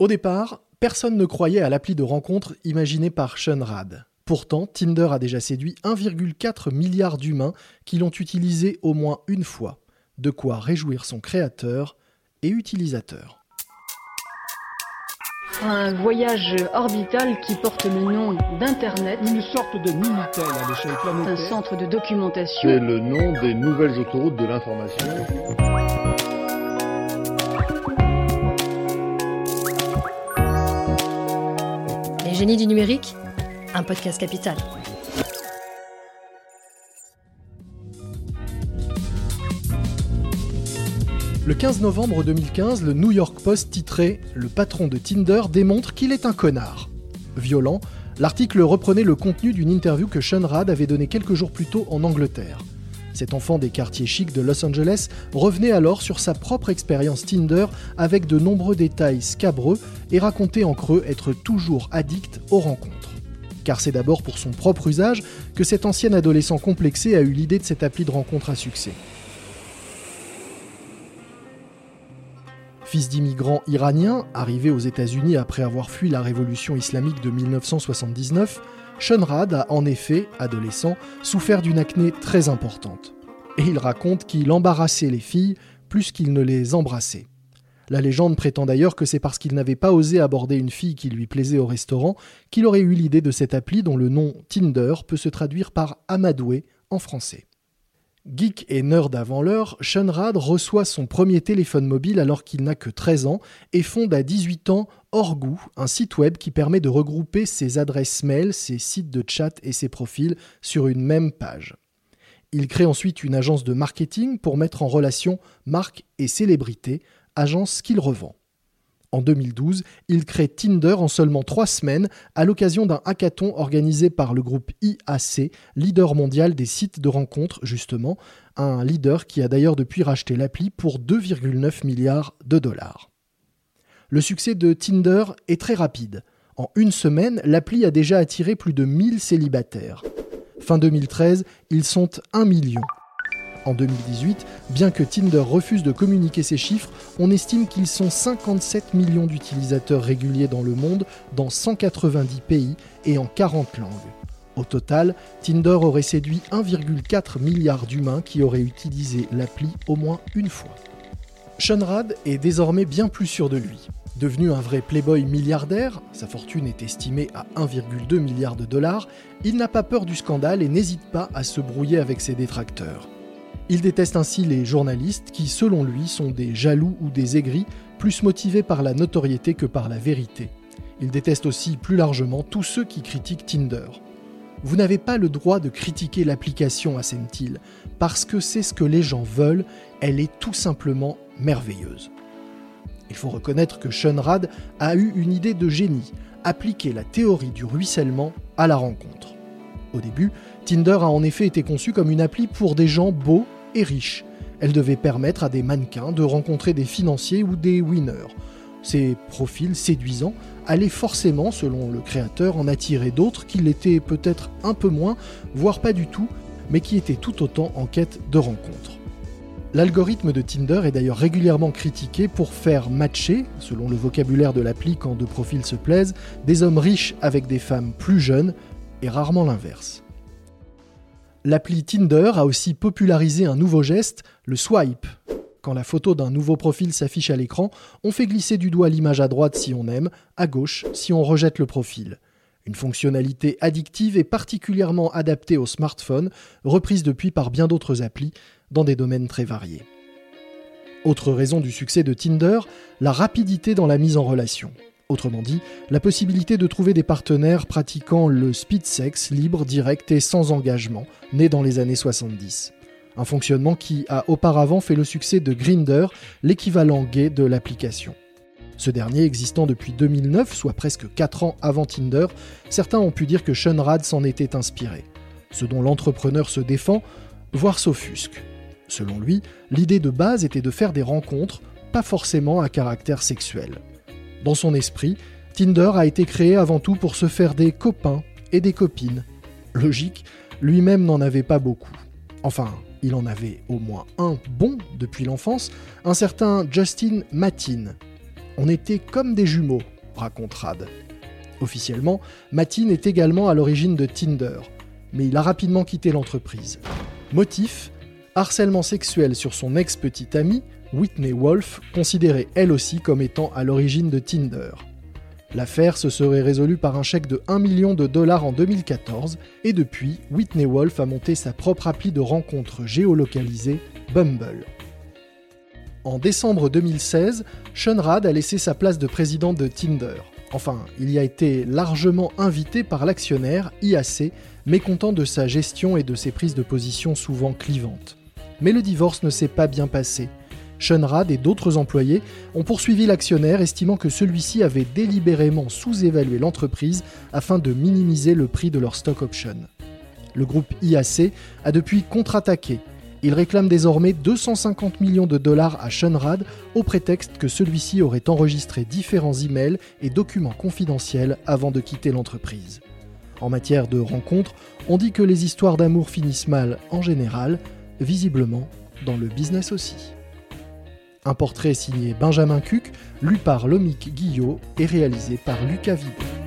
Au départ, personne ne croyait à l'appli de rencontre imaginée par Sean Rad. Pourtant, Tinder a déjà séduit 1,4 milliard d'humains qui l'ont utilisé au moins une fois. De quoi réjouir son créateur et utilisateur. Un voyage orbital qui porte le nom d'Internet. Une sorte de Minitel à l'échelle planétaire. Un centre de documentation. C'est le nom des nouvelles autoroutes de l'information. Les génies du numérique, un podcast capital. Le 15 novembre 2015, le New York Post titrait Le patron de Tinder démontre qu'il est un connard. Violent, l'article reprenait le contenu d'une interview que Sean Rad avait donnée quelques jours plus tôt en Angleterre. Cet enfant des quartiers chics de Los Angeles revenait alors sur sa propre expérience Tinder avec de nombreux détails scabreux et racontait en creux être toujours addict aux rencontres. Car c'est d'abord pour son propre usage que cet ancien adolescent complexé a eu l'idée de cette appli de rencontre à succès. Fils d'immigrants iraniens, arrivé aux États-Unis après avoir fui la révolution islamique de 1979, Shunrad a en effet, adolescent, souffert d'une acné très importante. Et il raconte qu'il embarrassait les filles plus qu'il ne les embrassait. La légende prétend d'ailleurs que c'est parce qu'il n'avait pas osé aborder une fille qui lui plaisait au restaurant qu'il aurait eu l'idée de cette appli dont le nom Tinder peut se traduire par amadoué en français. Geek et nerd avant l'heure, Rad reçoit son premier téléphone mobile alors qu'il n'a que 13 ans et fonde à 18 ans Orgou, un site web qui permet de regrouper ses adresses mail, ses sites de chat et ses profils sur une même page. Il crée ensuite une agence de marketing pour mettre en relation marques et célébrités, agence qu'il revend. En 2012, il crée Tinder en seulement trois semaines à l'occasion d'un hackathon organisé par le groupe IAC, leader mondial des sites de rencontres justement, un leader qui a d'ailleurs depuis racheté l'appli pour 2,9 milliards de dollars. Le succès de Tinder est très rapide. En une semaine, l'appli a déjà attiré plus de 1000 célibataires. Fin 2013, ils sont 1 million. En 2018, bien que Tinder refuse de communiquer ces chiffres, on estime qu'ils sont 57 millions d'utilisateurs réguliers dans le monde, dans 190 pays et en 40 langues. Au total, Tinder aurait séduit 1,4 milliard d'humains qui auraient utilisé l'appli au moins une fois. Sean Rad est désormais bien plus sûr de lui. Devenu un vrai playboy milliardaire, sa fortune est estimée à 1,2 milliard de dollars, il n'a pas peur du scandale et n'hésite pas à se brouiller avec ses détracteurs. Il déteste ainsi les journalistes qui, selon lui, sont des jaloux ou des aigris, plus motivés par la notoriété que par la vérité. Il déteste aussi plus largement tous ceux qui critiquent Tinder. Vous n'avez pas le droit de critiquer l'application, assène-t-il, parce que c'est ce que les gens veulent, elle est tout simplement merveilleuse. Il faut reconnaître que Sean Rad a eu une idée de génie, appliquer la théorie du ruissellement à la rencontre. Au début, Tinder a en effet été conçu comme une appli pour des gens beaux et riche. Elle devait permettre à des mannequins de rencontrer des financiers ou des winners. Ces profils séduisants allaient forcément, selon le créateur, en attirer d'autres qui l'étaient peut-être un peu moins, voire pas du tout, mais qui étaient tout autant en quête de rencontres. L'algorithme de Tinder est d'ailleurs régulièrement critiqué pour faire matcher, selon le vocabulaire de l'appli quand deux profils se plaisent, des hommes riches avec des femmes plus jeunes, et rarement l'inverse. L'appli Tinder a aussi popularisé un nouveau geste, le swipe. Quand la photo d'un nouveau profil s'affiche à l'écran, on fait glisser du doigt l'image à droite si on aime, à gauche si on rejette le profil. Une fonctionnalité addictive et particulièrement adaptée aux smartphones, reprise depuis par bien d'autres applis dans des domaines très variés. Autre raison du succès de Tinder, la rapidité dans la mise en relation. Autrement dit, la possibilité de trouver des partenaires pratiquant le speed sex libre, direct et sans engagement, né dans les années 70. Un fonctionnement qui a auparavant fait le succès de Grinder, l'équivalent gay de l'application. Ce dernier existant depuis 2009, soit presque 4 ans avant Tinder, certains ont pu dire que Sean Rad s'en était inspiré. Ce dont l'entrepreneur se défend, voire s'offusque. Selon lui, l'idée de base était de faire des rencontres, pas forcément à caractère sexuel. Dans son esprit, Tinder a été créé avant tout pour se faire des copains et des copines. Logique, lui-même n'en avait pas beaucoup. Enfin, il en avait au moins un bon depuis l'enfance, un certain Justin Matin. On était comme des jumeaux, raconte Rad. Officiellement, Matin est également à l'origine de Tinder, mais il a rapidement quitté l'entreprise. Motif Harcèlement sexuel sur son ex-petite amie, Whitney Wolf, considérée elle aussi comme étant à l'origine de Tinder. L'affaire se serait résolue par un chèque de 1 million de dollars en 2014, et depuis, Whitney Wolf a monté sa propre appli de rencontres géolocalisée, Bumble. En décembre 2016, Sean Rad a laissé sa place de président de Tinder. Enfin, il y a été largement invité par l'actionnaire IAC, mécontent de sa gestion et de ses prises de position souvent clivantes. Mais le divorce ne s'est pas bien passé. Sean Rad et d'autres employés ont poursuivi l'actionnaire, estimant que celui-ci avait délibérément sous-évalué l'entreprise afin de minimiser le prix de leur stock option. Le groupe IAC a depuis contre-attaqué. Il réclame désormais 250 millions de dollars à Sean Rad au prétexte que celui-ci aurait enregistré différents emails et documents confidentiels avant de quitter l'entreprise. En matière de rencontres, on dit que les histoires d'amour finissent mal en général, visiblement dans le business aussi. Un portrait signé Benjamin Cuc, lu par Lomic Guillot et réalisé par Lucas Vibé.